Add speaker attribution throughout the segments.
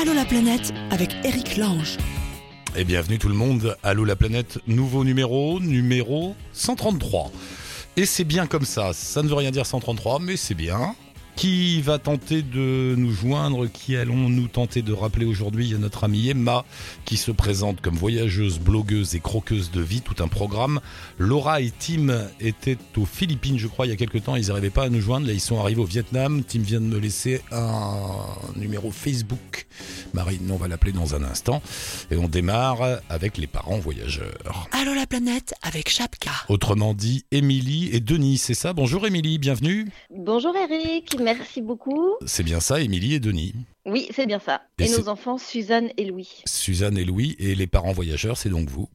Speaker 1: Allô la planète avec Eric Lange.
Speaker 2: Et bienvenue tout le monde, Allô la planète, nouveau numéro, numéro 133. Et c'est bien comme ça, ça ne veut rien dire 133, mais c'est bien. Qui va tenter de nous joindre? Qui allons-nous tenter de rappeler aujourd'hui? Il y a notre amie Emma qui se présente comme voyageuse, blogueuse et croqueuse de vie, tout un programme. Laura et Tim étaient aux Philippines, je crois, il y a quelques temps. Ils n'arrivaient pas à nous joindre. Là, ils sont arrivés au Vietnam. Tim vient de me laisser un numéro Facebook. Marine, on va l'appeler dans un instant. Et on démarre avec les parents voyageurs.
Speaker 1: Allô la planète avec Chapka.
Speaker 2: Autrement dit, Émilie et Denis, c'est ça? Bonjour Émilie, bienvenue.
Speaker 3: Bonjour Eric, merci beaucoup.
Speaker 2: C'est bien ça, Émilie et Denis.
Speaker 3: Oui, c'est bien ça.
Speaker 2: Et
Speaker 3: nos enfants, Suzanne et Louis.
Speaker 2: Suzanne et Louis et les parents voyageurs, c'est donc vous.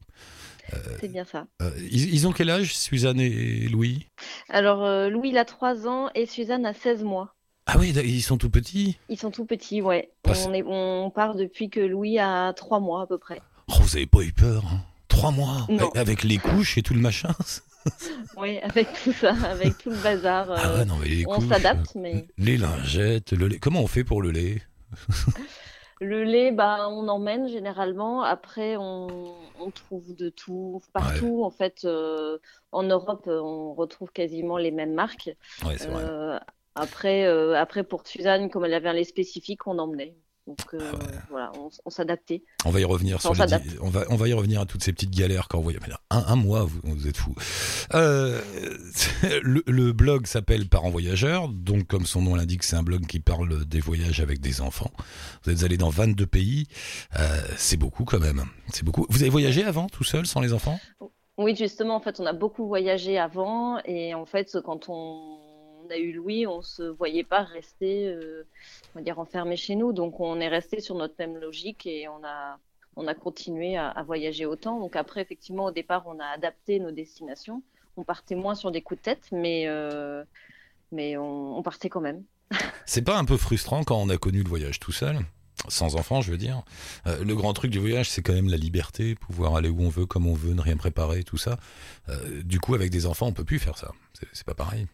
Speaker 3: C'est bien ça.
Speaker 2: Euh, ils, ils ont quel âge, Suzanne et Louis?
Speaker 3: Alors, euh, Louis, il a 3 ans et Suzanne a 16 mois.
Speaker 2: Ah oui, ils sont tout petits?
Speaker 3: Ils sont tout petits, ouais.
Speaker 2: Ah,
Speaker 3: on, est, on part depuis que Louis a 3 mois à peu près.
Speaker 2: Oh, vous avez pas eu peur hein? Trois mois?
Speaker 3: Non.
Speaker 2: Avec les couches et tout le machin?
Speaker 3: Oui, avec tout ça, avec tout le bazar.
Speaker 2: Ah ouais, non, mais les
Speaker 3: on s'adapte,
Speaker 2: euh,
Speaker 3: mais
Speaker 2: Les lingettes, le lait. Comment on fait pour le lait
Speaker 3: le lait, bah, on emmène généralement. Après, on, on trouve de tout partout. En fait, euh, en Europe, on retrouve quasiment les mêmes marques.
Speaker 2: Ouais, c'est vrai.
Speaker 3: Euh, après, après, pour Suzanne, comme elle avait un lait spécifique, on emmenait. Donc euh,
Speaker 2: Ah ouais.
Speaker 3: voilà, on, on s'adaptait.
Speaker 2: On va y revenir sur les on va on va y revenir à toutes ces petites galères quand vous voyez un, un mois vous, vous êtes fous. Euh, le, le blog s'appelle Parents voyageurs donc comme son nom l'indique c'est un blog qui parle des voyages avec des enfants. Vous êtes allé dans 22 pays, euh, c'est beaucoup quand même. C'est beaucoup. Vous avez voyagé avant tout seul sans les enfants?
Speaker 3: Oui, justement, en fait, on a beaucoup voyagé avant et en fait, quand on a eu Louis, on se voyait pas rester, euh, on va dire, enfermé chez nous. Donc, on est resté sur notre même logique et on a, on a continué à, voyager autant. Donc, après, effectivement, au départ, on a adapté nos destinations. On partait moins sur des coups de tête, mais, euh, mais on, on partait quand même.
Speaker 2: C'est pas un peu frustrant quand on a connu le voyage tout seul sans enfants, je veux dire? Euh, le grand truc du voyage, c'est quand même la liberté, pouvoir aller où on veut, comme on veut, ne rien préparer, tout ça. Du coup, avec des enfants, on peut plus faire ça. C'est pas pareil.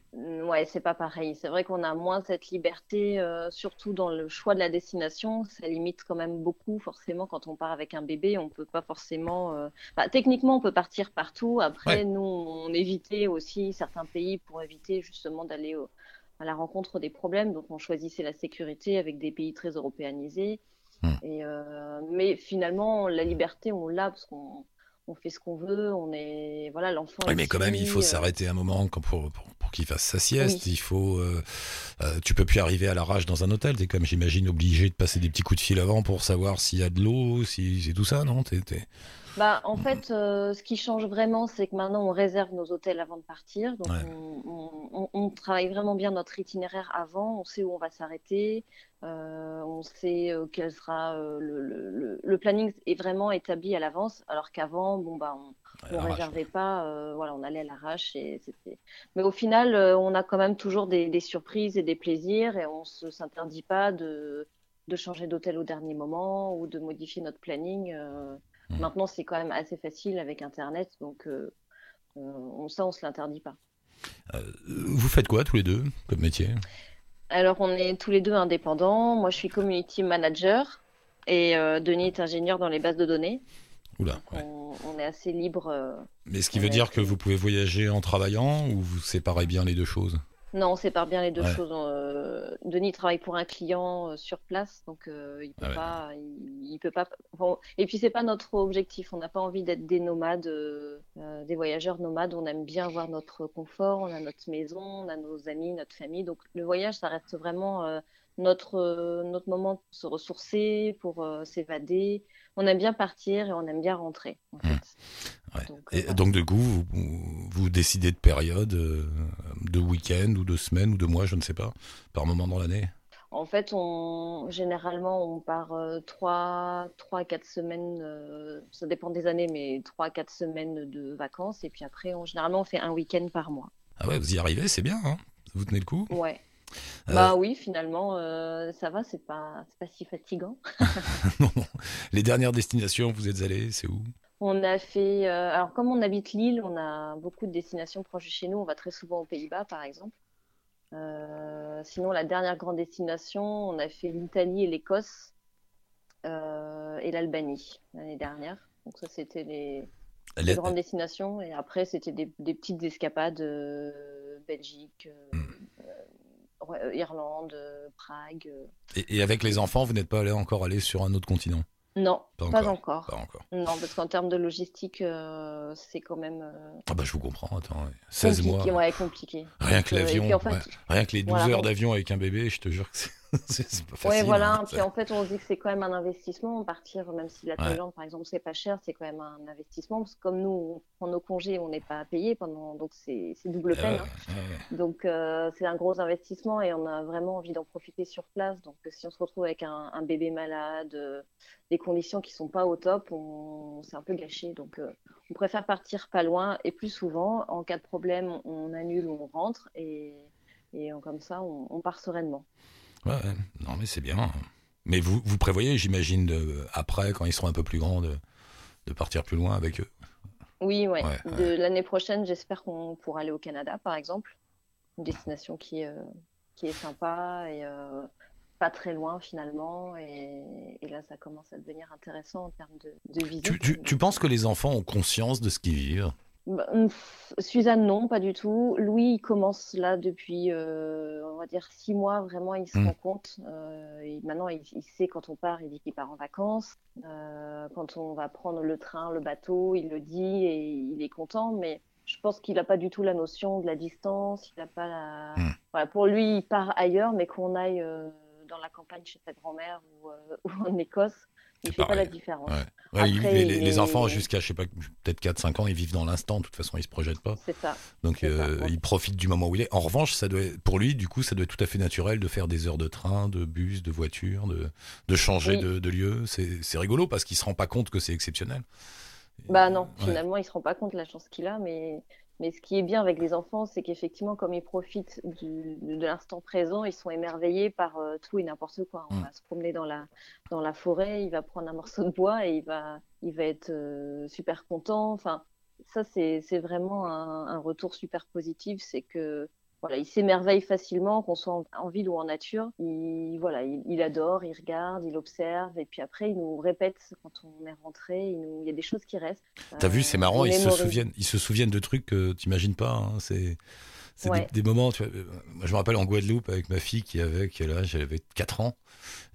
Speaker 3: Ouais, c'est pas pareil. C'est vrai qu'on a moins cette liberté, euh, surtout dans le choix de la destination. Ça limite quand même beaucoup, forcément, quand on part avec un bébé, on peut pas forcément. euh, enfin, techniquement, on peut partir partout. Après,
Speaker 2: Ouais.
Speaker 3: nous, on évitait aussi certains pays pour éviter justement d'aller au- à la rencontre des problèmes. Donc, on choisissait la sécurité avec des pays très européanisés.
Speaker 2: Hmm.
Speaker 3: Et, euh, mais finalement, la liberté, on l'a parce qu'on on fait ce qu'on veut. On est voilà, l'enfant.
Speaker 2: Oui, mais quand même, il faut
Speaker 3: euh,
Speaker 2: s'arrêter un moment quand pour, pour, pour qu'il fasse sa sieste.
Speaker 3: Oui.
Speaker 2: Il faut. euh, euh, tu peux plus arriver à l'arrache dans un hôtel. T'es comme, j'imagine, obligé de passer des petits coups de fil avant pour savoir s'il y a de l'eau, si c'est tout ça, non?
Speaker 3: Bah, en fait, euh, ce qui change vraiment, c'est que maintenant, on réserve nos hôtels avant de partir. Donc,
Speaker 2: Ouais.
Speaker 3: on, on- on- travaille vraiment bien notre itinéraire avant. On sait où on va s'arrêter. Euh, on sait euh, quel sera euh, le, le- le- planning est vraiment établi à l'avance. Alors qu'avant, bon, bah, on,
Speaker 2: l'arrache.
Speaker 3: réservait pas. euh, voilà, on allait à l'arrache et c'était. Mais au final, euh, on a quand même toujours des, des surprises et des plaisirs et on se s'interdit pas de, de changer d'hôtel au dernier moment ou de modifier notre planning.
Speaker 2: Mhm.
Speaker 3: Maintenant, c'est quand même assez facile avec Internet, donc euh, on, ça, on se l'interdit pas.
Speaker 2: Euh, vous faites quoi tous les deux comme métier?
Speaker 3: Alors, on est tous les deux indépendants. Moi, je suis community manager et euh, Denis est ingénieur dans les bases de données.
Speaker 2: Oula. ouais.
Speaker 3: On, on est assez libre. euh.
Speaker 2: Mais ce qui veut dire que vous pouvez voyager en travaillant ou vous séparez bien les deux choses?
Speaker 3: Non, on sépare bien les deux
Speaker 2: Ouais.
Speaker 3: choses. Euh, Denis travaille pour un client euh, sur place, donc euh, il peut
Speaker 2: Ah ouais.
Speaker 3: pas, il, il peut pas. bon, et puis c'est pas notre objectif. On n'a pas envie d'être des nomades, des voyageurs nomades. On aime bien avoir notre confort. On a notre maison, on a nos amis, notre famille. Donc le voyage, ça reste vraiment euh, notre euh, notre moment pour se ressourcer, pour euh, s'évader. On aime bien partir et on aime bien rentrer. En.
Speaker 2: Ouais.
Speaker 3: Donc,
Speaker 2: Et donc, du coup, vous, vous décidez de période, euh, de week-end ou de semaine ou de mois, je ne sais pas, par moment dans l'année?
Speaker 3: En fait, on, généralement, on part euh, trois, trois à quatre semaines, euh, ça dépend des années, mais trois à quatre semaines de vacances. Et puis après, on, généralement, on fait un week-end par mois.
Speaker 2: Ah ouais, vous y arrivez, c'est bien, hein? Vous tenez le coup?
Speaker 3: Ouais.
Speaker 2: Euh,
Speaker 3: Bah oui, finalement, euh, ça va, c'est pas, pas si fatigant.
Speaker 2: non, non. Les dernières destinations, vous êtes allés, c'est où?
Speaker 3: On a fait, euh, alors comme on habite Lille, on a beaucoup de destinations proches de chez nous. On va très souvent aux Pays-Bas, par exemple. Euh, sinon, la dernière grande destination, on a fait l'Italie et l'Écosse. euh, et l'Albanie l'année dernière. Donc ça, c'était les, grandes destinations. Et après, c'était des, des petites escapades Belgique, Irlande, euh, Prague. euh.
Speaker 2: Et, et avec les enfants, vous n'êtes pas allé encore allé sur un autre continent?
Speaker 3: Non,
Speaker 2: Pas
Speaker 3: pas
Speaker 2: encore.
Speaker 3: encore.
Speaker 2: Pas encore.
Speaker 3: Non, parce qu'en termes de logistique, euh, c'est quand même euh,
Speaker 2: Ah bah je vous comprends, attends, ouais. 16
Speaker 3: compliqué.
Speaker 2: mois.
Speaker 3: Ouais, compliqué.
Speaker 2: Rien que
Speaker 3: euh,
Speaker 2: l'avion,
Speaker 3: puis, en fait,
Speaker 2: ouais. rien que les 12
Speaker 3: voilà.
Speaker 2: heures d'avion avec un bébé, je te jure que c'est c'est- pas facile.
Speaker 3: Ouais, voilà.
Speaker 2: hein.
Speaker 3: Puis en fait, on se dit que c'est quand même un investissement. Partir, même si la
Speaker 2: Ouais.
Speaker 3: Thaïlande, par exemple, c'est pas cher, c'est quand même un investissement. Parce que comme nous, on prend nos congés, on n'est pas payé pendant, donc c'est double
Speaker 2: Euh,
Speaker 3: peine. hein.
Speaker 2: ouais, ouais.
Speaker 3: Donc euh, c'est un gros investissement et on a vraiment envie d'en profiter sur place. Donc si on se retrouve avec un, un bébé malade, euh, des conditions qui sont pas au top, on, c'est un peu gâché. Donc euh, on préfère partir pas loin et plus souvent. En cas de problème, on annule ou on rentre et, et on- comme ça, on, on part sereinement.
Speaker 2: Ouais. Non, mais c'est bien. Mais vous, vous prévoyez, j'imagine, après, quand ils seront un peu plus grands, de, de partir plus loin avec eux?
Speaker 3: Oui, ouais.
Speaker 2: Ouais,
Speaker 3: De l'année prochaine, j'espère qu'on pourra aller au Canada, par exemple, une destination qui, euh, qui est sympa et euh, pas très loin finalement. Et, et là, ça commence à devenir intéressant en termes de, de visite.
Speaker 2: Tu, tu- tu penses que les enfants ont conscience de ce qu'ils vivent?
Speaker 3: Suzanne, non, pas du tout. Louis, il commence là depuis, euh, on va dire, six mois, vraiment, il se
Speaker 2: Mm.
Speaker 3: rend compte. Euh, et maintenant, il, il sait quand on part, il dit qu'il part en vacances. Euh, quand on va prendre le train, le bateau, il le dit et il est content. Mais je pense qu'il n'a pas du tout la notion de la distance. Il n'a pas la...
Speaker 2: Mm.
Speaker 3: Voilà, pour lui, il part ailleurs, mais qu'on aille dans la campagne chez sa grand-mère ou, ou en Écosse, il fait pas la différence.
Speaker 2: Ouais. Ouais, ils-
Speaker 3: Après,
Speaker 2: les, enfants, jusqu'à, je sais pas, peut-être 4-5 ans, ils vivent dans l'instant. De toute façon, ils se projettent pas.
Speaker 3: C'est ça.
Speaker 2: Donc,
Speaker 3: ça,
Speaker 2: euh,
Speaker 3: ouais.
Speaker 2: ils profitent du moment où il est. En revanche, ça doit, pour lui, du coup, ça doit être tout à fait naturel de faire des heures de train, de bus, de voiture, de, de changer
Speaker 3: Oui.
Speaker 2: de, de lieu. C'est rigolo parce qu'il se rend pas compte que c'est exceptionnel.
Speaker 3: Bah non, finalement, il se rend pas compte de la chance qu'il a, mais, mais ce qui est bien avec les enfants, c'est qu'effectivement, comme ils profitent du, de l'instant présent, ils sont émerveillés par euh, tout et n'importe quoi. On
Speaker 2: Mm.
Speaker 3: va se promener dans la, dans la forêt, il va prendre un morceau de bois et il va, il va être euh, super content. Enfin, ça, c'est, c'est vraiment un, un retour super positif, c'est que voilà, il s'émerveille facilement, qu'on soit en, en ville ou en nature. Il, voilà, il, il adore, il regarde, il observe, et puis après, il nous répète quand on est rentré. Il, nous, il y a des choses qui restent.
Speaker 2: T'as vu,
Speaker 3: Euh,
Speaker 2: c'est marrant,
Speaker 3: il
Speaker 2: ils se souviennent, ils se souviennent de trucs que t'imagines pas. hein. C'est, c'est
Speaker 3: Ouais.
Speaker 2: des, des moments. Tu vois, euh, moi, je me rappelle en Guadeloupe avec ma fille qui avait quel âge Elle avait 4 ans.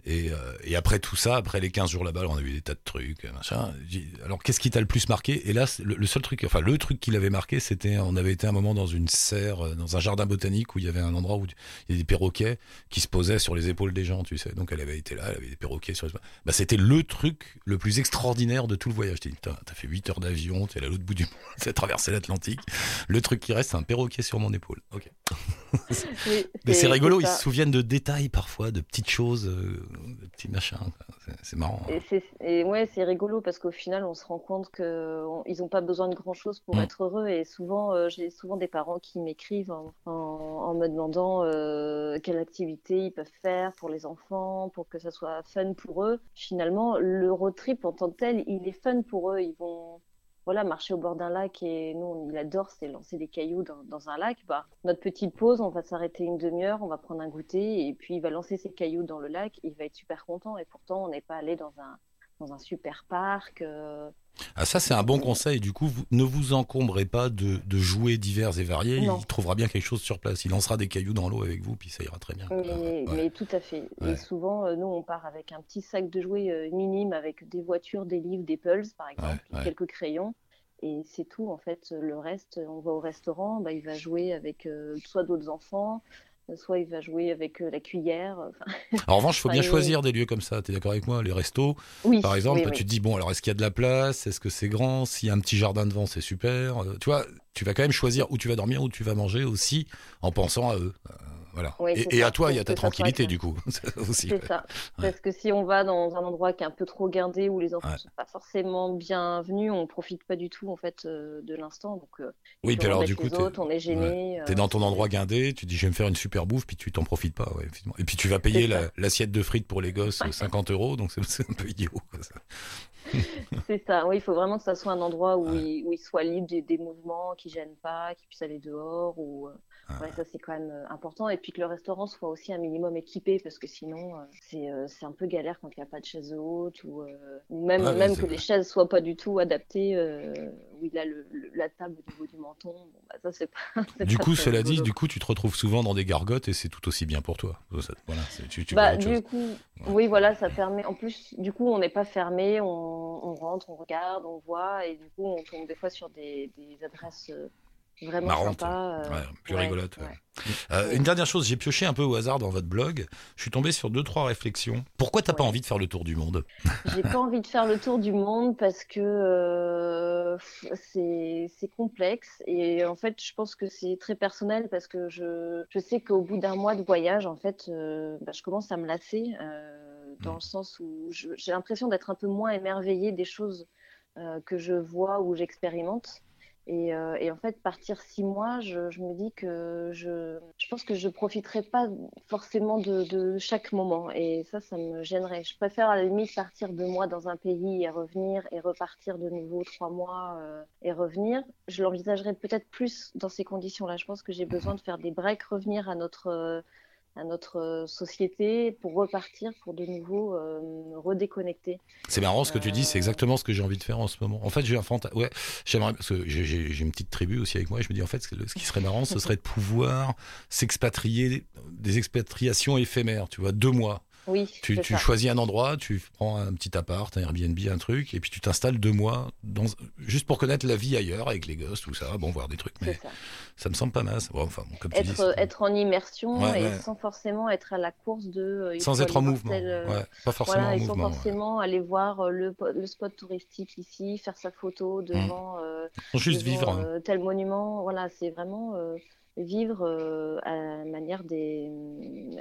Speaker 2: Et, euh, et après tout ça, après les 15 jours là-bas, on a vu des tas de trucs, machin. J'ai dit, Alors, qu'est-ce qui t'a le plus marqué? Et là, le, le seul truc, enfin, le truc qui l'avait marqué, c'était, on avait été un moment dans une serre, euh, dans un jardin botanique où il y avait un endroit où il y a des perroquets qui se posaient sur les épaules des gens, tu sais. Donc, elle avait été là, elle avait des perroquets sur les bah, C'était le truc le plus extraordinaire de tout le voyage. T'as fait 8 heures d'avion, t'es allé à l'autre bout du monde, t'as traversé l'Atlantique. Le truc qui reste, c'est un perroquet sur mon épaule. Ok.
Speaker 3: Oui,
Speaker 2: Mais c'est rigolo, ils se souviennent de détails parfois, de petites choses, euh, de petits machins. C'est- marrant. hein.
Speaker 3: Et, ouais, c'est rigolo parce qu'au final, on se rend compte qu'ils n'ont pas besoin de grand-chose pour
Speaker 2: Mm.
Speaker 3: être heureux. Et souvent, euh, j'ai souvent des parents qui m'écrivent en, en- en me demandant euh, quelle activité ils peuvent faire pour les enfants, pour que ça soit fun pour eux. Finalement, le road trip en tant que tel, il est fun pour eux. Ils vont voilà, marcher au bord d'un lac et nous, il adore, c'est lancer des cailloux dans, dans un lac. Bah, notre petite pause, on va s'arrêter une demi-heure, on va prendre un goûter et puis il va lancer ses cailloux dans le lac. Il va être super content et pourtant, on n'est pas allé dans un, dans un super parc. euh,
Speaker 2: Ah, ça, c'est un bon conseil. Du coup, vous, ne vous encombrez pas de, de jouets divers et variés.
Speaker 3: Non.
Speaker 2: Il trouvera bien quelque chose sur place. Il lancera des cailloux dans l'eau avec vous, puis ça ira très bien.
Speaker 3: Mais,
Speaker 2: Ouais.
Speaker 3: mais tout à fait.
Speaker 2: Ouais.
Speaker 3: Et souvent, euh, nous, on part avec un petit sac de jouets euh, minime avec des voitures, des livres, des pulls, par exemple,
Speaker 2: ouais.
Speaker 3: quelques crayons. Et c'est tout, en fait. Le reste, on va au restaurant, bah, il va jouer avec euh, soit d'autres enfants, soit il va jouer avec euh, la cuillère. Enfin,
Speaker 2: En revanche, il faut bien choisir des lieux comme ça. Tu es d'accord avec moi Les restos,
Speaker 3: oui,
Speaker 2: par exemple,
Speaker 3: oui,
Speaker 2: tu te dis, bon, alors est-ce qu'il y a de la place? Est-ce que c'est grand? S'il y a un petit jardin devant, c'est super. Euh, tu vois, tu vas quand même choisir où tu vas dormir, où tu vas manger aussi, en pensant à eux. Euh, voilà.
Speaker 3: Oui,
Speaker 2: et, à toi, il y a ta tranquillité, du coup.
Speaker 3: C'est
Speaker 2: ouais.
Speaker 3: ça. Parce que si on va dans un endroit qui est un peu trop guindé, où les enfants
Speaker 2: Ouais.
Speaker 3: ne sont pas forcément bienvenus, on profite pas du tout en fait euh, de l'instant. Donc, euh,
Speaker 2: Oui,
Speaker 3: puis
Speaker 2: alors, du coup,
Speaker 3: autres, on est gêné.
Speaker 2: T'es dans ton endroit guindé, tu dis je vais me faire une super bouffe, puis tu t'en profites pas. Ouais. Et puis tu vas payer la- l'assiette de frites pour les gosses euh, 50 euros, donc c'est- un peu idiot. quoi, ça.
Speaker 3: C'est ça, oui, il faut vraiment que ça soit un endroit où,
Speaker 2: Ouais.
Speaker 3: il, où il soit libre des, des mouvements, qui gênent pas, qui puisse aller dehors ou, euh,
Speaker 2: Ah.
Speaker 3: Ouais, ça c'est quand même euh, important. Et puis que le restaurant soit aussi un minimum équipé, parce que sinon, euh, c'est euh, c'est un peu galère quand il n'y a pas de chaises hautes ou, ou même,
Speaker 2: ouais,
Speaker 3: même que les chaises soient pas du tout adaptées, où il a le, le- la table au niveau du menton. Bon, bah, ça c'est pas.
Speaker 2: Du
Speaker 3: pas
Speaker 2: coup, cela dit, du coup, tu te retrouves souvent dans des gargotes et c'est tout aussi bien pour toi. Voilà, tu, tu
Speaker 3: Bah,
Speaker 2: chose.
Speaker 3: du coup, oui, voilà, ça permet. En plus, du coup, on n'est pas fermé, on, on rentre, on regarde, on voit, et du coup, on tombe des fois sur des, des adresses vraiment
Speaker 2: Marrante,
Speaker 3: sympas. euh,
Speaker 2: Ouais, plus
Speaker 3: ouais,
Speaker 2: rigolote. Euh. Une dernière chose, j'ai pioché un peu au hasard dans votre blog. Je suis tombé sur deux trois réflexions. Pourquoi t'as pas envie de faire le tour du monde?
Speaker 3: J'ai pas envie de faire le tour du monde parce que euh, c'est complexe et en fait je pense que c'est très personnel parce que je, je sais qu'au bout d'un mois de voyage en fait bah, je commence à me lasser dans
Speaker 2: Mm.
Speaker 3: le sens où j'ai l'impression d'être un peu moins émerveillée des choses euh, que je vois ou j'expérimente. Et, euh, et en fait, partir six mois, je, me dis que je, pense que je profiterai pas forcément de, de chaque moment. Et ça, ça me gênerait. Je préfère à la limite partir deux mois dans un pays et revenir et repartir de nouveau trois mois euh, et revenir. Je l'envisagerais peut-être plus dans ces conditions-là. Je pense que j'ai besoin de faire des breaks, revenir à notre, euh, à notre euh, société pour repartir, pour de nouveau euh, redéconnecter.
Speaker 2: C'est marrant ce que tu dis, c'est
Speaker 3: Euh.
Speaker 2: exactement ce que j'ai envie de faire en ce moment. En fait, j'ai un fanta... Ouais, j'aimerais parce que j'ai- une petite tribu aussi avec moi. Et je me dis en fait, ce qui serait marrant, ce serait de pouvoir s'expatrier, des expatriations éphémères. Tu vois, deux mois.
Speaker 3: Oui,
Speaker 2: Tu, choisis un endroit, tu prends un petit appart, un Airbnb, un truc, et puis tu t'installes deux mois dans... juste pour connaître la vie ailleurs avec les gosses, tout ça. Bon, voir des trucs, mais
Speaker 3: ça.
Speaker 2: ça me semble pas mal. Bon, enfin, bon, comme tu dis,
Speaker 3: être, être en immersion
Speaker 2: Ouais,
Speaker 3: et
Speaker 2: ouais.
Speaker 3: sans forcément être à la course de. euh,
Speaker 2: sans être en mouvement.
Speaker 3: tel, euh,
Speaker 2: Ouais, pas forcément
Speaker 3: Voilà,
Speaker 2: en
Speaker 3: et sans
Speaker 2: mouvement. ouais.
Speaker 3: forcément aller voir euh, le, po- le spot touristique ici, faire sa photo
Speaker 2: Mmh.
Speaker 3: devant, euh,
Speaker 2: Juste
Speaker 3: devant,
Speaker 2: vivre. hein.
Speaker 3: tel monument. Voilà, c'est vraiment vivre euh, à la manière des,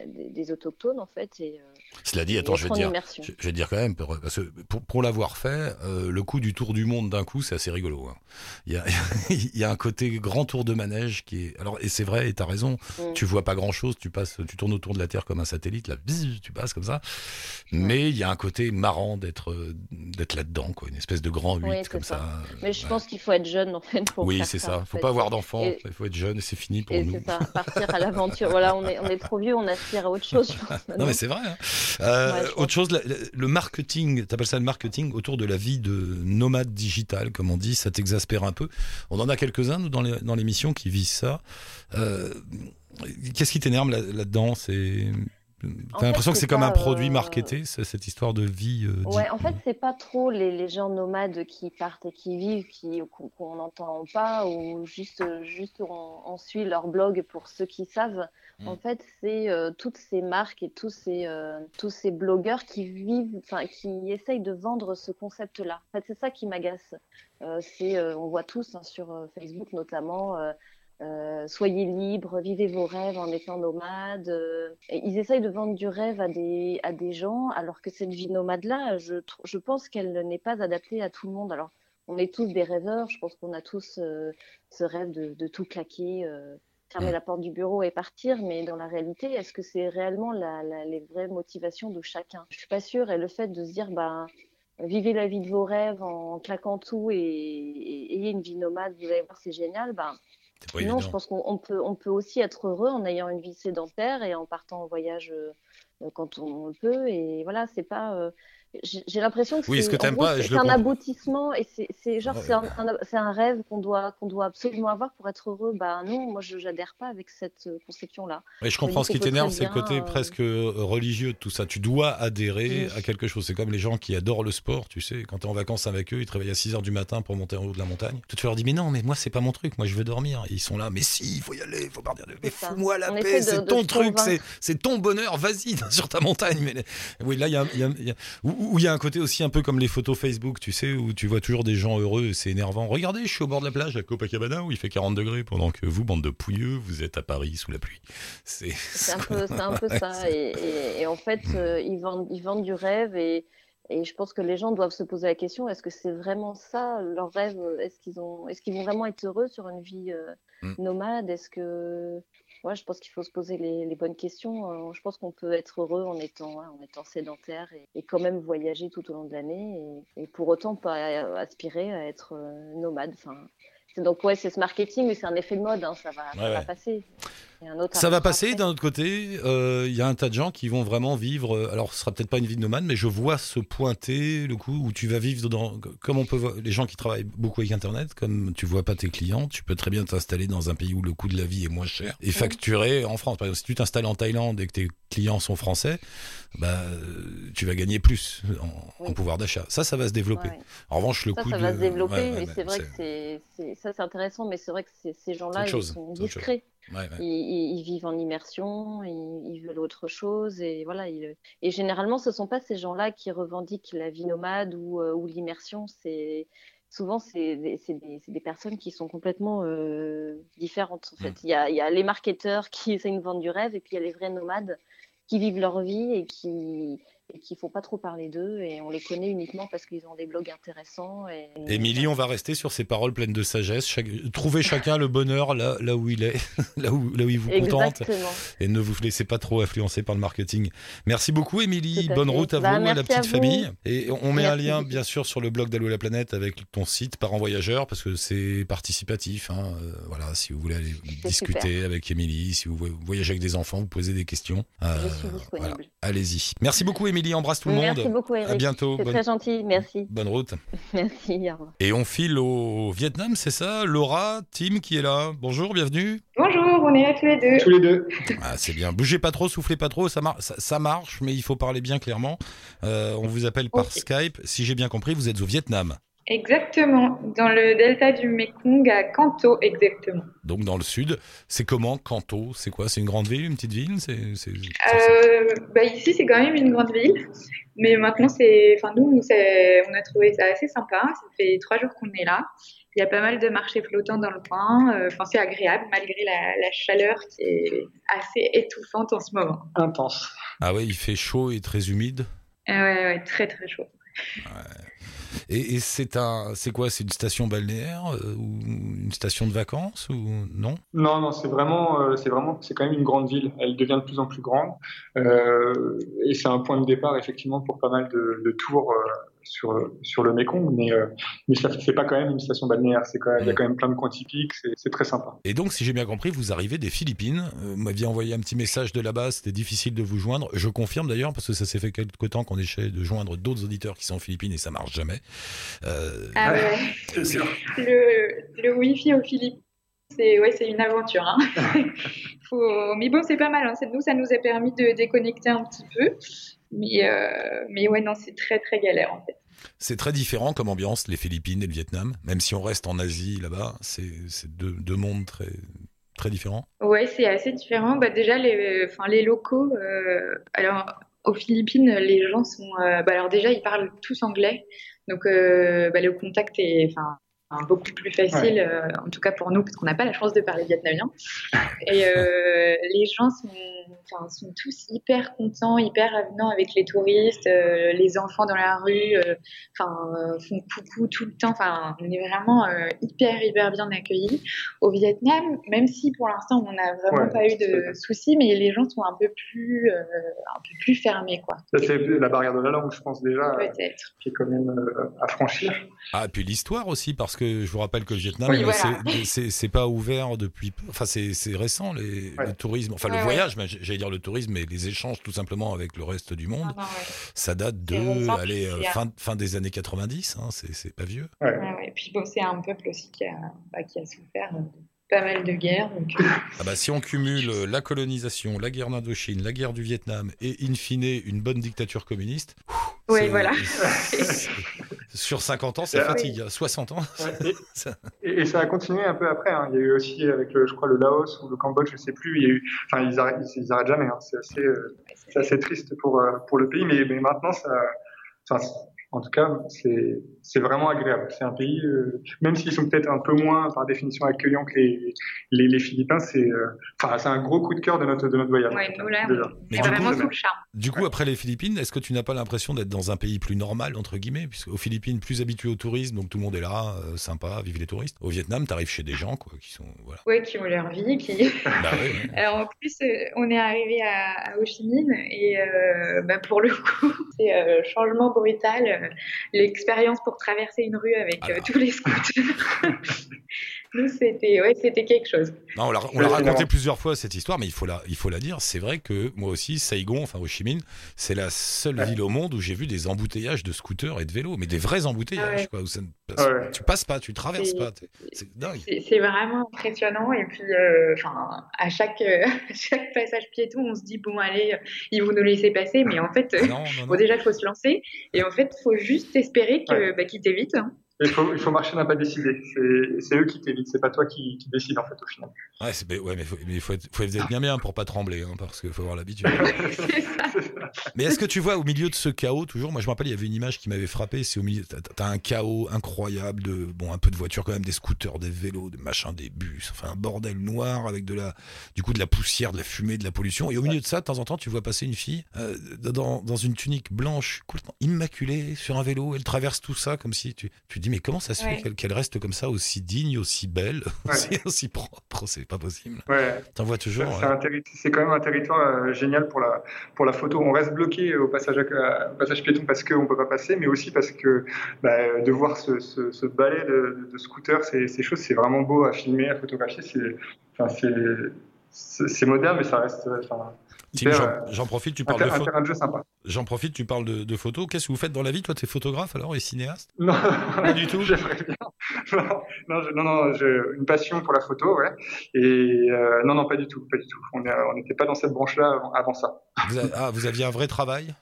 Speaker 3: des, des autochtones en fait. Et, euh,
Speaker 2: Cela dit,
Speaker 3: et
Speaker 2: attends, je vais dire. Je, je vais dire quand même, parce que pour, pour l'avoir fait, euh, le coup du tour du monde d'un coup, c'est assez rigolo. hein. Il, y a, il y a un côté grand tour de manège qui est. Alors, et c'est vrai, et t'as raison,
Speaker 3: Mm.
Speaker 2: tu vois pas grand chose, tu passes, tu tournes autour de la Terre comme un satellite, là, bzzz, tu passes comme ça. Mais il y a un côté marrant d'être d'être là-dedans, quoi, une espèce de grand 8
Speaker 3: Oui, c'est
Speaker 2: comme ça.
Speaker 3: ça. Mais je
Speaker 2: Ouais.
Speaker 3: pense qu'il faut être jeune en fait pour
Speaker 2: Oui, c'est
Speaker 3: ça.
Speaker 2: ça.
Speaker 3: en
Speaker 2: Faut
Speaker 3: fait.
Speaker 2: pas avoir d'enfants, il faut être jeune et c'est fini pour
Speaker 3: Et
Speaker 2: nous.
Speaker 3: ça, partir à l'aventure. Voilà, on est, on est trop vieux, on aspire à autre chose, je pense.
Speaker 2: Non mais c'est vrai. hein. Euh,
Speaker 3: Ouais,
Speaker 2: autre chose, la- la- le marketing, t'appelles ça le marketing autour de la vie de nomade digital, comme on dit, ça t'exaspère un peu. On en a quelques-uns nous dans l'émission qui visent ça. Euh, Qu'est-ce qui t'énerve là- là-dedans? C'est T'as l'impression que c'est comme un produit
Speaker 3: euh,
Speaker 2: marketé, cette histoire de vie. euh,
Speaker 3: Ouais, en fait, c'est pas trop les, les gens nomades qui partent et qui vivent, qui qu'on n'entend pas, ou juste juste on, on suit leur blog pour ceux qui savent.
Speaker 2: Mm.
Speaker 3: En fait, c'est euh, toutes ces marques et tous ces euh, tous ces blogueurs qui vivent, enfin qui essayent de vendre ce concept-là. En fait, c'est ça qui m'agace. C'est on voit tous hein, sur Facebook notamment. Euh, soyez libres, vivez vos rêves en étant nomade. euh, et ils essayent de vendre du rêve à des, à des gens, alors que cette vie nomade-là, je, je pense qu'elle n'est pas adaptée à tout le monde. Alors, on est tous des rêveurs, je pense qu'on a tous euh, ce rêve de, de tout claquer, fermer
Speaker 2: Mm.
Speaker 3: la porte du bureau et partir, mais dans la réalité, est-ce que c'est réellement la, la- les vraies motivations de chacun? Je suis pas sûre, et le fait de se dire, ben, vivez la vie de vos rêves en claquant tout et, et ayez une vie nomade, vous allez voir, c'est génial,
Speaker 2: c'est pas
Speaker 3: non,
Speaker 2: évident.
Speaker 3: je pense qu'on on peut, on peut aussi être heureux en ayant une vie sédentaire et en partant en voyage euh, euh, quand on le peut. Et voilà, c'est pas. J'ai l'impression que
Speaker 2: Oui, ce
Speaker 3: c'est
Speaker 2: le
Speaker 3: un
Speaker 2: comprends.
Speaker 3: aboutissement et c'est genre
Speaker 2: Ouais.
Speaker 3: c'est un, un- un rêve qu'on doit qu'on doit absolument avoir pour être heureux. Bah non, moi je j'adhère pas avec cette euh, conception-là.
Speaker 2: Et je comprends ce qui t'énerve, c'est le côté
Speaker 3: euh,
Speaker 2: presque euh, religieux de tout ça. Tu dois adhérer
Speaker 3: Oui.
Speaker 2: à quelque chose. C'est comme les gens qui adorent le sport, tu sais. Quand tu es en vacances avec eux, ils te réveillent à 6 h du matin pour monter en haut de la montagne. Toi, tu leur dis, mais non, mais moi, c'est pas mon truc. Moi, je veux dormir. Et ils sont là, mais si, il faut y aller, il faut partir. Mais
Speaker 3: C'est ça.
Speaker 2: fous-moi la
Speaker 3: On
Speaker 2: paix,
Speaker 3: de-
Speaker 2: c'est
Speaker 3: de
Speaker 2: ton truc, c'est, ton bonheur, vas-y, sur ta montagne. Mais oui, là, il y a, il y a- il y a- où- où il y a un côté aussi un peu comme les photos Facebook, tu sais, où tu vois toujours des gens heureux c'est énervant. Regardez, je suis au bord de la plage à Copacabana où il fait 40 degrés pendant que vous, bande de pouilleux, vous êtes à Paris sous la pluie. C'est,
Speaker 3: un peu, un ça. Et, et- et en fait, euh, ils vendent, ils vendent du rêve et, et je pense que les gens doivent se poser la question est-ce que c'est vraiment ça leur rêve? Est-ce qu'ils ont, est-ce qu'ils vont vraiment être heureux sur une vie euh,
Speaker 2: Mm.
Speaker 3: nomade? Est-ce que, ouais, je pense qu'il faut se poser les, les bonnes questions. Euh, Je pense qu'on peut être heureux en étant, ouais, en étant sédentaire et, et quand même voyager tout au long de l'année et, et pour autant pas euh, aspirer à être euh, nomade. Enfin, donc ouais, c'est ce marketing, mais c'est un effet de mode, hein, ça va, ça passer. Et un autre
Speaker 2: Ça va passer. D'un autre côté, euh, il y a un tas de gens qui vont vraiment vivre. euh, Alors, ce sera peut-être pas une vie de nomade, mais je vois se pointer le coup où tu vas vivre dans. Comme on peut voir, les gens qui travaillent beaucoup avec Internet, comme tu vois pas tes clients, tu peux très bien t'installer dans un pays où le coût de la vie est moins cher et facturer en France. Par exemple, si tu t'installes en Thaïlande et que tes clients sont français, bah, tu vas gagner plus en, pouvoir d'achat. Ça, ça va se développer.
Speaker 3: Ouais.
Speaker 2: En revanche, le
Speaker 3: Ça,
Speaker 2: coût
Speaker 3: ça
Speaker 2: de
Speaker 3: va se développer,
Speaker 2: ouais,
Speaker 3: mais
Speaker 2: ouais,
Speaker 3: c'est vrai que c'est, ça c'est intéressant, mais c'est vrai que ces gens-là, ils sont discrets.
Speaker 2: Ouais, ouais.
Speaker 3: Ils, ils- ils vivent en immersion, ils, ils veulent autre chose, et voilà. et généralement, ce sont pas ces gens-là qui revendiquent la vie nomade ou, euh, ou l'immersion. C'est souvent c'est des, des- personnes qui sont complètement euh, différentes. En fait,
Speaker 2: Mm.
Speaker 3: il y a, il y a les marketeurs qui essayent de vendre du rêve, et puis il y a les vrais nomades qui vivent leur vie et qui et qui font pas trop parler d'eux, et on les connaît uniquement parce qu'ils ont des blogs intéressants. Et,
Speaker 2: Émilie, on va rester sur ces paroles pleines de sagesse. Chaque... Trouvez chacun le bonheur là, là où il est, là où, là où il vous contente.
Speaker 3: Exactement.
Speaker 2: Et ne vous laissez pas trop influencer par le marketing. Merci beaucoup, Émilie. Bonne
Speaker 3: fait.
Speaker 2: route à
Speaker 3: Bah,
Speaker 2: vous, à la petite
Speaker 3: à
Speaker 2: famille. Et on met un lien, bien sûr, sur le blog d'Allo la planète avec ton site Parents Voyageurs, parce que c'est participatif. hein. Euh, voilà, si vous voulez aller discuter avec Émilie, si vous voyagez avec des enfants, vous posez des questions. euh,
Speaker 3: Je suis disponible.
Speaker 2: voilà. Allez-y. Merci beaucoup, Émilie. Embrasse tout le
Speaker 3: Merci
Speaker 2: monde.
Speaker 3: beaucoup, Eric.
Speaker 2: À bientôt.
Speaker 3: C'est
Speaker 2: Bonne,
Speaker 3: très gentil. Merci.
Speaker 2: bonne route.
Speaker 3: Merci. Au revoir.
Speaker 2: Et on file au Vietnam, c'est ça? Laura, Tim qui est là. Bonjour, bienvenue.
Speaker 4: Bonjour, on est là tous les deux.
Speaker 5: Tous les deux.
Speaker 2: Ah, c'est bien. Bougez pas trop, soufflez pas trop, ça, mar- ça, ça marche, mais il faut parler bien clairement. Euh, on vous appelle par. Skype. Si j'ai bien compris, vous êtes au Vietnam,
Speaker 4: Exactement, dans le delta du Mekong à Kanto, exactement.
Speaker 2: donc dans le sud. C'est comment Kanto C'est quoi? C'est une grande ville, une petite ville? C'est c'est-
Speaker 4: Euh, bah ici, c'est quand même une grande ville, mais maintenant, c'est, enfin nous, c'est- on a trouvé ça assez sympa. Ça fait trois jours qu'on est là. Il y a pas mal de marchés flottants dans le coin. Euh, Enfin, c'est agréable malgré la, la chaleur qui est assez étouffante en ce moment.
Speaker 5: Intense.
Speaker 2: Ah ouais, il fait chaud et très humide?
Speaker 4: Euh, ouais, ouais, très très chaud.
Speaker 2: Et, c'est un, c'est quoi C'est une station balnéaire euh, ou une station de vacances ou non?
Speaker 5: Non, non, c'est vraiment, euh, c'est vraiment, c'est quand même une grande ville. Elle devient de plus en plus grande, euh, et c'est un point de départ effectivement pour pas mal de, tours sur sur le Mékong. Mais euh, mais ça c'est pas quand même une station balnéaire. C'est quand même, il y a quand même plein de coins typiques. C'est très sympa.
Speaker 2: Et donc, si j'ai bien compris, vous arrivez des Philippines. Euh, vous m'aviez envoyé un petit message de là-bas, c'était difficile de vous joindre. Je confirme d'ailleurs, parce que ça s'est fait quelque temps qu'on essaie de joindre d'autres auditeurs qui sont aux Philippines et ça marche jamais. Euh,
Speaker 4: Ah
Speaker 5: Ouais.
Speaker 4: Le, le Wi-Fi aux Philippines, c'est ouais, c'est une aventure. Hein. Faut... Mais bon, c'est pas mal. Hein. Nous, ça nous a permis de déconnecter un petit peu. Mais, euh... mais ouais, non, c'est très très galère en fait.
Speaker 2: C'est très différent comme ambiance, les Philippines et le Vietnam. Même si on reste en Asie là-bas, c'est c'est deux, deux mondes très, très différents.
Speaker 4: Ouais, c'est assez différent. Bah, déjà, les, enfin, les locaux. euh, Alors, aux Philippines, les gens sont. euh, Bah, alors, déjà, ils parlent tous anglais. Donc, euh, bah, le contact est enfin, beaucoup plus facile, euh, en tout cas pour nous, parce qu'on n'a pas la chance de parler vietnamien. Et euh, les gens sont, enfin, sont tous hyper contents, hyper avenants avec les touristes, euh, les enfants dans la rue, euh, enfin, euh, font coucou tout le temps. Enfin, on est vraiment euh, hyper, hyper bien accueillis. Au Vietnam, même si pour l'instant on n'a vraiment
Speaker 5: Ouais,
Speaker 4: pas eu de
Speaker 5: vrai.
Speaker 4: soucis, mais les gens sont un peu plus, euh, un peu plus fermés, quoi.
Speaker 5: Ça c'est la barrière de la langue, je pense déjà, euh, qui est quand même euh, à franchir.
Speaker 2: Ah, et puis l'histoire aussi, parce que je vous rappelle que le Vietnam,
Speaker 4: Oui, voilà.
Speaker 2: c'est- pas ouvert depuis. Enfin, c'est c'est récent, les,
Speaker 5: Ouais.
Speaker 2: le tourisme. Enfin,
Speaker 4: Ouais,
Speaker 2: le
Speaker 4: ouais.
Speaker 2: voyage, mais j'allais dire le tourisme, mais les échanges tout simplement avec le reste du monde.
Speaker 4: Ah, ouais.
Speaker 2: Ça date de allez, euh, fin, fin des années 90, hein, c'est pas vieux.
Speaker 5: Ouais.
Speaker 4: Ouais, ouais. Puis bon, c'est un peuple aussi qui a, bah, qui a souffert de pas mal de guerres. Donc, euh,
Speaker 2: Ah bah, si on cumule euh, la colonisation, la guerre d'Indochine, la guerre du Vietnam et in fine une bonne dictature communiste, c'est-
Speaker 4: voilà.
Speaker 2: c'est- sur 50 ans, ça
Speaker 5: Oui.
Speaker 2: fatigue. 60 ans,
Speaker 5: Ouais, et-
Speaker 2: ça-
Speaker 5: Et, et ça a continué un peu après. hein. Il y a eu aussi avec, le, je crois, le Laos ou le Cambodge, je sais plus. Il y a eu, enfin, ils arrêtent, ils, ils arrêtent jamais. hein. C'est assez, euh, c'est assez triste pour euh, pour le pays, mais, mais maintenant, ça, enfin, c'est- en tout cas, c'est c'est vraiment agréable. C'est un pays, euh, même s'ils sont peut-être un peu moins par définition accueillants que les les, les Philippins, c'est euh, enfin, c'est un gros coup de cœur de notre de notre voyage.
Speaker 4: ouais, nous là,
Speaker 5: Déjà.
Speaker 4: on
Speaker 2: Mais
Speaker 4: est
Speaker 2: du
Speaker 4: vraiment
Speaker 2: coup,
Speaker 4: sous le charme.
Speaker 2: Du coup, après les Philippines, est-ce que tu n'as pas l'impression d'être dans un pays plus normal, entre guillemets, puisque aux Philippines, plus habitué au tourisme, donc tout le monde est là, euh, sympa, vive les touristes. Au Vietnam, t'arrives chez des gens, quoi, qui sont, voilà.
Speaker 4: Ouais, qui ont leur vie, qui.
Speaker 2: Bah ouais, ouais.
Speaker 4: Alors en plus, euh, on est arrivé à, à Ho Chi Minh et euh, bah, pour le coup, c'est euh, changement brutal. L'expérience pour traverser une rue avec euh,
Speaker 2: Alors.
Speaker 4: tous les scooters. C'était ouais, c'était quelque chose.
Speaker 2: Non, on l'a on l'a raconté plusieurs fois cette histoire, mais il faut la, il faut la dire. C'est vrai que moi aussi, Saigon, enfin Ho Chi Minh, c'est la seule ville au monde où j'ai vu des embouteillages de scooters et de vélos, mais des vrais embouteillages.
Speaker 4: Ouais.
Speaker 2: Quoi, où ça ne passe-
Speaker 5: Ouais.
Speaker 2: Tu passes pas, tu traverses pas. C'est dingue.
Speaker 4: C'est c'est vraiment impressionnant. Et puis, euh, enfin, à chaque, euh, chaque passage piéton, on se dit bon, allez, ils vont nous laisser passer. Mais en fait,
Speaker 2: Non, non, non.
Speaker 4: bon, déjà, il faut se lancer. Et en fait, il faut juste espérer que,
Speaker 5: Ouais.
Speaker 4: bah, qu'ils t'évitent. hein.
Speaker 5: Il faut, il faut marcher d'un pas décidé. C'est eux qui t'évitent, c'est pas toi qui, qui décide en fait au final.
Speaker 2: Ouais, mais ouais, mais faut, mais faut être, faut être bien bien pour pas trembler, hein, parce qu'il faut avoir l'habitude.
Speaker 4: C'est ça.
Speaker 2: Mais est-ce que tu vois au milieu de ce chaos toujours Moi, je me rappelle, il y avait une image qui m'avait frappé. C'est au milieu, t'as- un chaos incroyable de bon, un peu de voitures quand même, des scooters, des vélos, des machins, des bus, enfin un bordel noir avec de la, du coup, de la poussière, de la fumée, de la pollution. Et au milieu de ça, de temps en temps, tu vois passer une fille euh, dans, dans une tunique blanche, complètement immaculée, sur un vélo. Elle traverse tout ça comme si tu, tu dis mais comment ça se fait
Speaker 4: Ouais.
Speaker 2: qu'elle qu'elle reste comme ça, aussi digne, aussi belle,
Speaker 5: Ouais.
Speaker 2: aussi, aussi propre? C'est pas possible.
Speaker 5: Ouais.
Speaker 2: T'en vois
Speaker 5: C'est
Speaker 2: toujours.
Speaker 5: c'est
Speaker 2: ouais.
Speaker 5: un terri- c'est quand même un territoire euh, génial pour la, pour la photo. On reste bloqué au passage, à- au passage piéton parce qu'on ne peut pas passer, mais aussi parce que bah, de voir ce, ce, ce balai de, de, scooters, ces, ces choses, c'est vraiment beau à filmer, à photographier. C'est enfin, c'est- c'est c'est moderne, mais ça reste euh, enfin,
Speaker 2: j'en-
Speaker 5: euh,
Speaker 2: j'en profite, tu parles de
Speaker 5: un
Speaker 2: photos.
Speaker 5: de.
Speaker 2: J'en profite, tu parles de, de photos. Qu'est-ce que vous faites dans la vie Toi, t'es photographe alors et cinéaste?
Speaker 5: Non,
Speaker 2: Pas du tout
Speaker 5: J'aimerais bien. Non, non, je- non, non, j'ai une passion pour la photo, ouais. Et euh, non, non, pas du tout, pas du tout. On n'était pas dans cette branche-là avant, avant ça.
Speaker 2: vous, a- ah, vous aviez un vrai travail?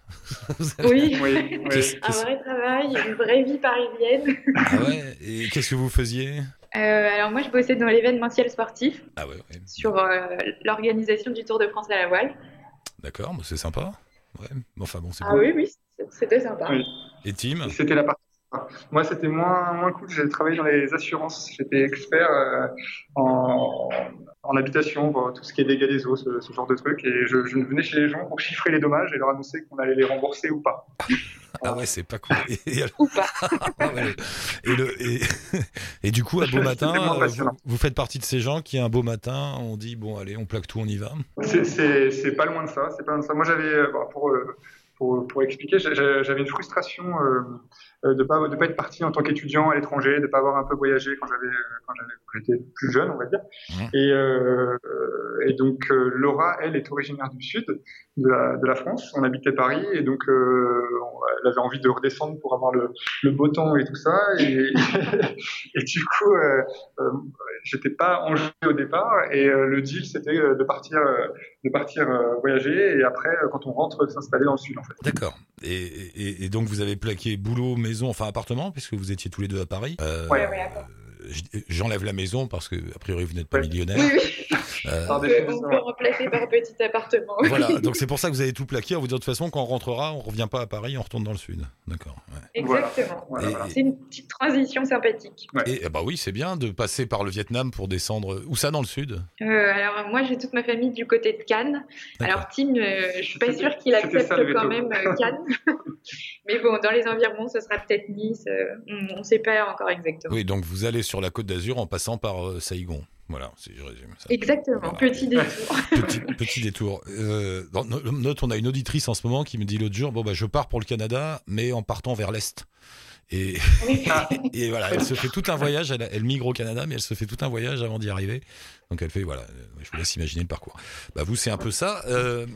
Speaker 2: Avez-
Speaker 4: Oui.
Speaker 5: Oui, oui.
Speaker 2: Qu'est-ce-
Speaker 4: Un vrai travail, une vraie vie parisienne.
Speaker 2: Ah ouais Et qu'est-ce que vous faisiez?
Speaker 4: Euh, alors moi, je bossais dans l'événementiel sportif
Speaker 2: Ah ouais, ouais.
Speaker 4: sur euh, l'organisation du Tour de France à la voile.
Speaker 2: D'accord, bah c'est sympa. Ouais. Enfin bon, c'est
Speaker 4: Ah oui, oui, c'est- c'était sympa.
Speaker 5: Oui.
Speaker 2: Et Tim?
Speaker 5: C'était la partie. Moi, c'était moins, moins cool. J'ai travaillé dans les assurances. J'étais expert euh, en, en habitation, pour tout ce qui est dégâts des eaux, ce, ce genre de trucs. Et je, je venais chez les gens pour chiffrer les dommages et leur annoncer qu'on allait les rembourser ou pas.
Speaker 2: Ah ouais, c'est pas cool. Et, alors-
Speaker 4: Ou pas.
Speaker 2: ah ouais. Et le- et- et du coup, un beau matin, euh, vous, faites partie de ces gens qui, un beau matin, on dit bon, allez, on plaque tout, on y va.
Speaker 5: C'est- C'est c'est pas loin de ça. C'est pas loin de ça. Moi, j'avais, euh, bon, pour, euh, pour, pour expliquer, j'avais une frustration euh, euh, de pas de pas être parti en tant qu'étudiant à l'étranger, de pas avoir un peu voyagé quand j'avais quand j'étais plus jeune, on va dire. Et, euh, et donc euh, Laura, elle, est originaire du sud de la, de la France. On habitait Paris et donc euh, on- elle avait envie de redescendre pour avoir le, le beau temps et tout ça. Et, et du coup, euh, j'étais pas en jeu au départ et le deal c'était de partir de partir voyager et après quand on rentre s'installer dans le sud en fait.
Speaker 2: D'accord. Et, et- et donc, vous avez plaqué boulot, maison, enfin appartement, puisque vous étiez tous les deux à Paris. Euh,
Speaker 5: Ouais,
Speaker 4: ouais,
Speaker 2: J'enlève la maison parce que, a priori, vous n'êtes pas millionnaire.
Speaker 4: Oui, oui.
Speaker 2: Euh,
Speaker 4: On peut, remplacer par petit appartement.
Speaker 2: voilà, donc c'est pour ça que vous avez tout plaqué en vous disant de toute façon, quand on rentrera, on revient pas à Paris, on retourne dans le sud. D'accord. ouais.
Speaker 4: Exactement.
Speaker 5: Voilà,
Speaker 2: Et-
Speaker 5: voilà.
Speaker 4: C'est une petite transition sympathique.
Speaker 5: Ouais.
Speaker 2: Et bah oui, c'est bien de passer par le Vietnam pour descendre. Où ça dans le sud?
Speaker 4: Euh, alors moi j'ai toute ma famille du côté de Cannes. Alors Tim, euh, je suis pas sûre qu'il accepte
Speaker 5: ça,
Speaker 4: quand même euh, Cannes. Mais bon, dans les environs, ce sera peut-être Nice. euh, on ne sait pas encore exactement.
Speaker 2: Oui, donc vous allez sur la côte d'Azur en passant par euh, Saïgon. Voilà, si je résume ça.
Speaker 4: Exactement.
Speaker 2: Voilà.
Speaker 4: Petit détour.
Speaker 2: Petit, petit détour. Euh, dans- note, on a une auditrice en ce moment qui me dit l'autre jour, bon bah je pars pour le Canada, mais en partant vers l'est. Et,
Speaker 4: Oui.
Speaker 2: et voilà, elle se fait tout un voyage, elle, elle migre au Canada, mais elle se fait tout un voyage avant d'y arriver. Donc elle fait, voilà, euh, je vous laisse imaginer le parcours. Bah vous, c'est un peu ça. Euh,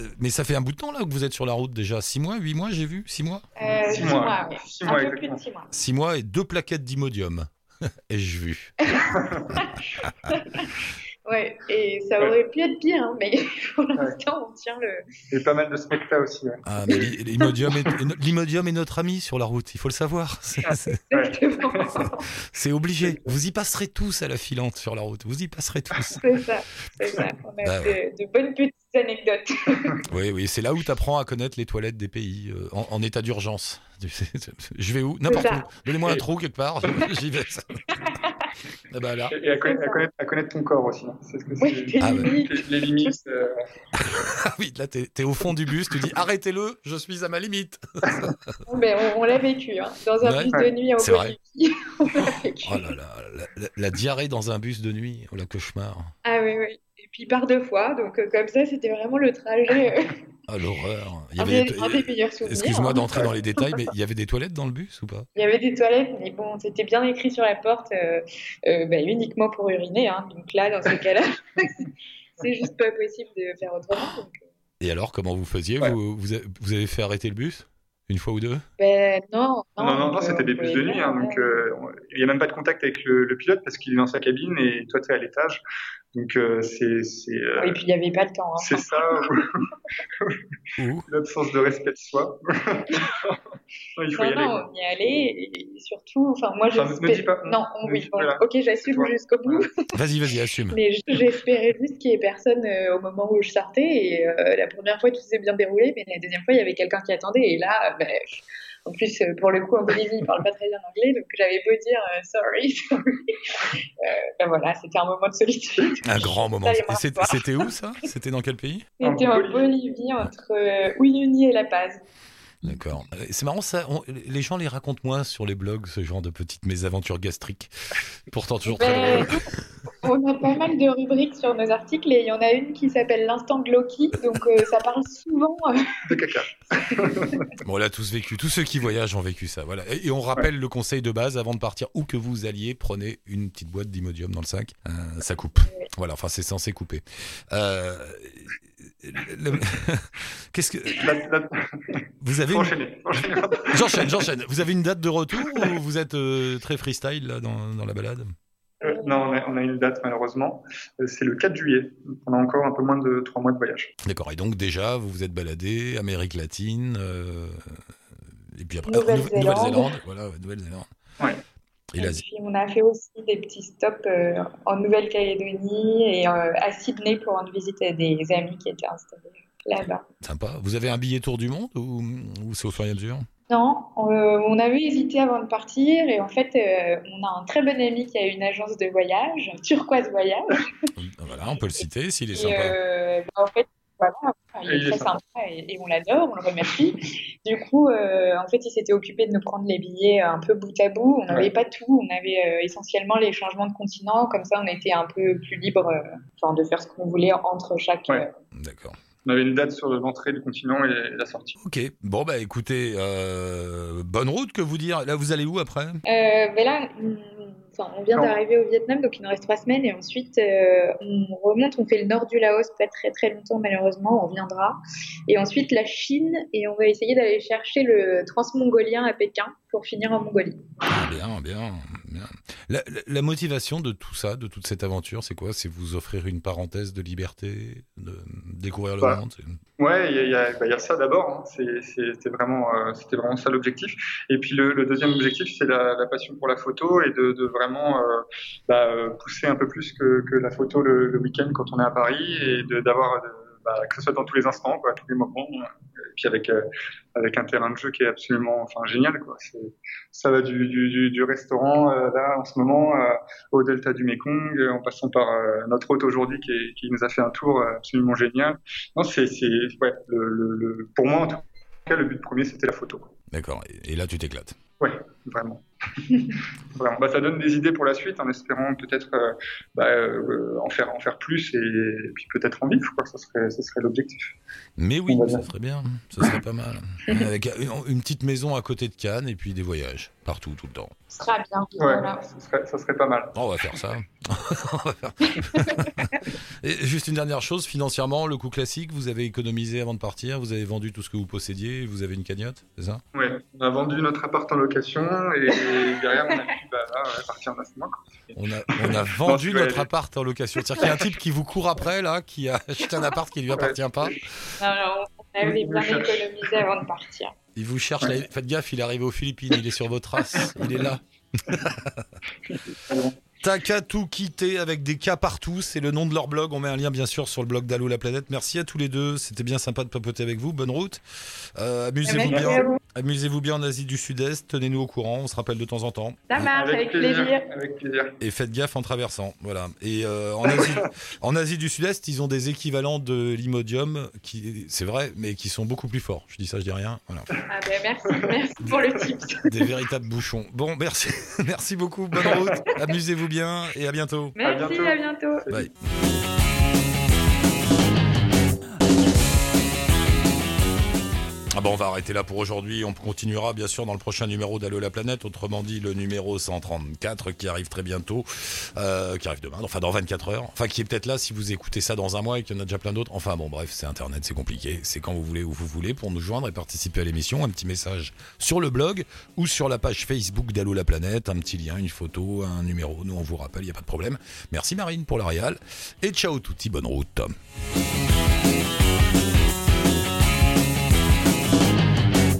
Speaker 2: euh, mais ça fait un bout de temps là que vous êtes sur la route déjà. Six mois, huit mois, j'ai vu? Six mois?
Speaker 4: Euh,
Speaker 5: Six
Speaker 4: six
Speaker 5: mois.
Speaker 4: mois, ouais.
Speaker 5: Mois,
Speaker 4: Un peu plus de
Speaker 5: exactement.
Speaker 4: six mois.
Speaker 2: Six mois et deux plaquettes d'imodium. Ai-je vu
Speaker 4: Ouais, et ça
Speaker 5: Ouais.
Speaker 4: aurait pu être pire, hein, mais pour l'instant, on tient le.
Speaker 5: Et pas mal de smecta aussi. ouais.
Speaker 2: Ah, mais l'imodium est, l'imodium est notre ami sur la route, il faut le savoir. C'est- c'est-
Speaker 4: Exactement.
Speaker 2: C'est obligé. Vous y passerez tous à la filante sur la route. Vous y passerez tous.
Speaker 4: c'est ça, c'est ça. On a
Speaker 2: Bah
Speaker 4: de, de bonnes petites anecdotes.
Speaker 2: Oui, oui, c'est là où tu apprends à connaître les toilettes des pays euh, en, en état d'urgence. Je vais où? N'importe où. Donnez-moi un trou quelque part, j'y vais. Bah là.
Speaker 5: Et, à, connaître, à, connaître, à connaître ton corps aussi. hein. C'est ce que
Speaker 4: Oui, tes
Speaker 2: Ah
Speaker 4: limites.
Speaker 5: les, les limites. euh,
Speaker 2: Ah oui, là, t'es es au fond du bus, tu dis arrêtez-le, je suis à ma limite.
Speaker 4: Mais on, on l'a vécu, hein. dans un
Speaker 2: Ouais.
Speaker 4: bus de nuit en
Speaker 2: C'est vrai.
Speaker 4: Bolivie. on l'a vécu.
Speaker 2: Oh là là, la, la- la diarrhée dans un bus de nuit, oh la cauchemar.
Speaker 4: Ah oui, oui. Puis par deux fois. Donc euh, comme ça, c'était vraiment le trajet. euh,
Speaker 2: Ah, l'horreur. Il y
Speaker 4: un,
Speaker 2: avait
Speaker 4: des, un des meilleurs souvenirs.
Speaker 2: Excuse-moi
Speaker 4: hein.
Speaker 2: d'entrer dans les détails, mais il y avait des toilettes dans le bus ou pas?
Speaker 4: Il y avait des toilettes, mais bon, c'était bien écrit sur la porte, euh, euh, bah, uniquement pour uriner. Hein. Donc là, dans ce cas-là, c'est juste pas possible de faire autrement. Donc,
Speaker 2: Et alors, comment vous faisiez?
Speaker 5: Ouais.
Speaker 2: vous, avez fait arrêter le bus? Une fois ou deux?
Speaker 4: Ben, non,
Speaker 5: Non, non, non, c'était des bus de nuit, hein, donc euh, il n'y a même pas de contact avec le, le pilote parce qu'il est dans sa cabine et toi tu es à l'étage. Donc euh, c'est c'est euh,
Speaker 4: Et puis il n'y avait pas le temps. hein.
Speaker 5: c'est ça, l'absence de respect de soi. Non, il faut y
Speaker 4: Non,
Speaker 5: aller.
Speaker 4: non,
Speaker 5: quoi.
Speaker 4: on y allait et surtout, enfin moi
Speaker 5: Enfin, me dis
Speaker 4: j'espérais.
Speaker 5: pas.
Speaker 4: Non, on- oui,
Speaker 5: dis-
Speaker 4: bon,
Speaker 5: voilà.
Speaker 4: ok, j'assume jusqu'au bout.
Speaker 2: Vas-y, vas-y, assume.
Speaker 4: Mais j'espérais juste qu'il n'y ait personne euh, au moment où je sortais. Et euh, la première fois, tout s'est bien déroulé, mais la deuxième fois, il y avait quelqu'un qui attendait. Et là, ben, en plus, euh, pour le coup, en Bolivie, ils ne parlent pas très bien anglais, donc j'avais beau dire euh, sorry, sorry. Euh, ben voilà, c'était un moment de solitude.
Speaker 2: Un grand moment. C'était où ça? C'était dans quel pays?
Speaker 4: C'était en
Speaker 5: Bolivie.
Speaker 4: Entre Uyuni et La Paz.
Speaker 2: D'accord. C'est marrant, ça. on- les gens les racontent moins sur les blogs, ce genre de petites mésaventures gastriques. Pourtant, toujours très
Speaker 4: Ben,
Speaker 2: drôle.
Speaker 4: On a pas mal de rubriques sur nos articles et il y en a une qui s'appelle l'instant Glocky, donc euh, ça parle souvent. euh,
Speaker 5: De caca.
Speaker 2: Bon, on l'a tous vécu. Tous ceux qui voyagent ont vécu ça. Voilà. Et, et on rappelle le conseil de base avant de partir, où que vous alliez, prenez une petite boîte d'imodium dans le sac. Euh, ça coupe. Voilà. Enfin, c'est censé couper. Euh, le- Qu'est-ce que
Speaker 5: La- la-
Speaker 2: vous avez une-
Speaker 5: enchaîner.
Speaker 2: J'enchaîne, j'enchaîne. Vous avez une date de retour ou vous êtes euh, très freestyle là, dans, dans la balade?
Speaker 5: Non, on a, on a une date malheureusement. Euh, C'est le 4 juillet. Donc, on a encore un peu moins de 3 mois de voyage.
Speaker 2: D'accord. Et donc déjà, vous vous êtes baladé, Amérique latine, euh, et puis après euh,
Speaker 4: Nouvelle-Zélande.
Speaker 2: Nouvelle-Zélande, voilà, Nouvelle-Zélande.
Speaker 5: Ouais.
Speaker 2: Et
Speaker 4: Et puis on a fait aussi des petits stops euh, en Nouvelle-Calédonie et euh, à Sydney pour rendre visite à des amis qui étaient installés là-bas.
Speaker 2: Sympa. Vous avez un billet tour du monde ou, ou c'est au fur et à mesure?
Speaker 4: Non, euh, on avait hésité avant de partir et en fait euh, on a un très bon ami qui a une agence de voyage, Turquoise Voyage,
Speaker 2: Voilà, on peut le citer s'il est
Speaker 4: et
Speaker 2: sympa.
Speaker 4: euh, bah, en fait voilà, il
Speaker 5: Et
Speaker 4: est
Speaker 5: il est
Speaker 4: très
Speaker 5: sympa.
Speaker 4: sympa et, et on l'adore, on le remercie. Du coup, euh, en fait, il s'était occupé de nous prendre les billets un peu bout à bout. On n'avait
Speaker 5: Ouais.
Speaker 4: pas tout, on avait euh, essentiellement les changements de continent. Comme ça, on était un peu plus libre, euh, enfin, de faire ce qu'on voulait entre chaque.
Speaker 5: Ouais.
Speaker 4: euh,
Speaker 2: D'accord.
Speaker 5: On avait une date sur l'entrée du continent et la sortie.
Speaker 2: Ok. Bon bah écoutez, euh, bonne route que vous dire. Là, vous allez où après?
Speaker 4: Euh, mais là, enfin, on vient d'arriver au Vietnam, donc il nous reste trois semaines, et ensuite euh, on remonte, on fait le nord du Laos, pas très très longtemps malheureusement, on reviendra, et ensuite la Chine, et on va essayer d'aller chercher le transmongolien à Pékin pour finir en Mongolie.
Speaker 2: Bien, bien, bien. La, la- la motivation de tout ça, de toute cette aventure, c'est quoi? C'est vous offrir une parenthèse de liberté, de découvrir le
Speaker 5: Bah,
Speaker 2: monde
Speaker 5: Ouais, il y bah, il y a ça d'abord. hein. C'était vraiment, euh, c'était vraiment ça l'objectif. Et puis le, le deuxième objectif, c'est la, la passion pour la photo et de, de vraiment euh, bah, euh, pousser un peu plus que, que la photo le, le week-end quand on est à Paris et d'avoir euh, bah, que ce soit dans tous les instants, quoi, à tous les moments. Et puis avec euh, avec un terrain de jeu qui est absolument, enfin génial, quoi. Ça va du, du, restaurant euh, là en ce moment euh, au delta du Mekong, en passant par notre hôte aujourd'hui qui, est- qui nous a fait un tour absolument génial. Non, c'est, ouais, le, le, le- pour moi en tout cas, le but premier c'était la photo.
Speaker 2: D'accord. Et, et là, tu t'éclates.
Speaker 5: Ouais, vraiment. vraiment. Bah, ça donne des idées pour la suite, en espérant peut-être euh, bah, euh, en faire en faire plus et, et puis peut-être en vivre. Quoi. Ça serait, ça serait l'objectif.
Speaker 2: Mais oui, ça serait bien. Ça serait pas mal. Avec une, une petite maison à côté de Cannes et puis des voyages partout, tout le temps.
Speaker 4: Ce sera bien.
Speaker 5: Ouais,
Speaker 4: Voilà.
Speaker 5: ça serait, ça serait pas mal.
Speaker 2: Oh, on va faire ça. On va faire- Et juste une dernière chose, financièrement, le coût classique, vous avez économisé avant de partir, vous avez vendu tout ce que vous possédiez, vous avez une cagnotte, c'est ça?
Speaker 5: Ouais, on a vendu notre appart en location et derrière on a pu bah, ouais, partir en Assemblée.
Speaker 2: on a, on a vendu notre appart en location. C'est-à-dire qu'il y a un type qui vous court après, là, qui a acheté un appart qui lui appartient pas.
Speaker 4: Non, non, on avait
Speaker 5: Oui,
Speaker 4: bien
Speaker 5: je cherche.
Speaker 4: économisé avant de partir.
Speaker 2: Il vous cherche,
Speaker 5: Ouais.
Speaker 2: là, faites gaffe, il est arrivé aux Philippines, il est sur vos traces, il est là. T'as qu'à tout quitter avec des cas partout, c'est le nom de leur blog. On met un lien bien sûr sur le blog d'Allo la planète. Merci à tous les deux, c'était bien sympa de papoter avec vous. Bonne route. Euh, amusez-vous bien.
Speaker 4: Vous.
Speaker 2: Amusez-vous bien en Asie du Sud-Est. Tenez-nous au courant, on se rappelle de temps en temps.
Speaker 4: Ça marche, avec, plaisir.
Speaker 5: Avec plaisir.
Speaker 2: Et faites gaffe en traversant. Voilà. Et euh, en, Asie, en Asie du Sud-Est, ils ont des équivalents de l'imodium, qui, c'est vrai, mais qui sont beaucoup plus forts. Je dis ça, je dis rien. Voilà.
Speaker 4: Ah ben, merci, merci pour le tips.
Speaker 2: Des véritables bouchons. Bon, merci, merci beaucoup. Bonne route. Amusez-vous bien et à bientôt.
Speaker 4: Merci,
Speaker 5: bientôt.
Speaker 4: à bientôt.
Speaker 2: Bye. Ah bon, on va arrêter là pour aujourd'hui. On continuera bien sûr dans le prochain numéro d'Allo la planète, autrement dit le numéro 134 qui arrive très bientôt, euh, qui arrive demain, enfin dans 24 heures, enfin qui est peut-être là si vous écoutez ça dans un mois et qu'il y en a déjà plein d'autres. Enfin bon, bref, c'est Internet, c'est compliqué. C'est quand vous voulez où vous voulez pour nous joindre et participer à l'émission. Un petit message sur le blog ou sur la page Facebook d'Allo la planète, un petit lien, une photo, un numéro. Nous on vous rappelle, il n'y a pas de problème. Merci Marine pour la réal et ciao touti, bonne route.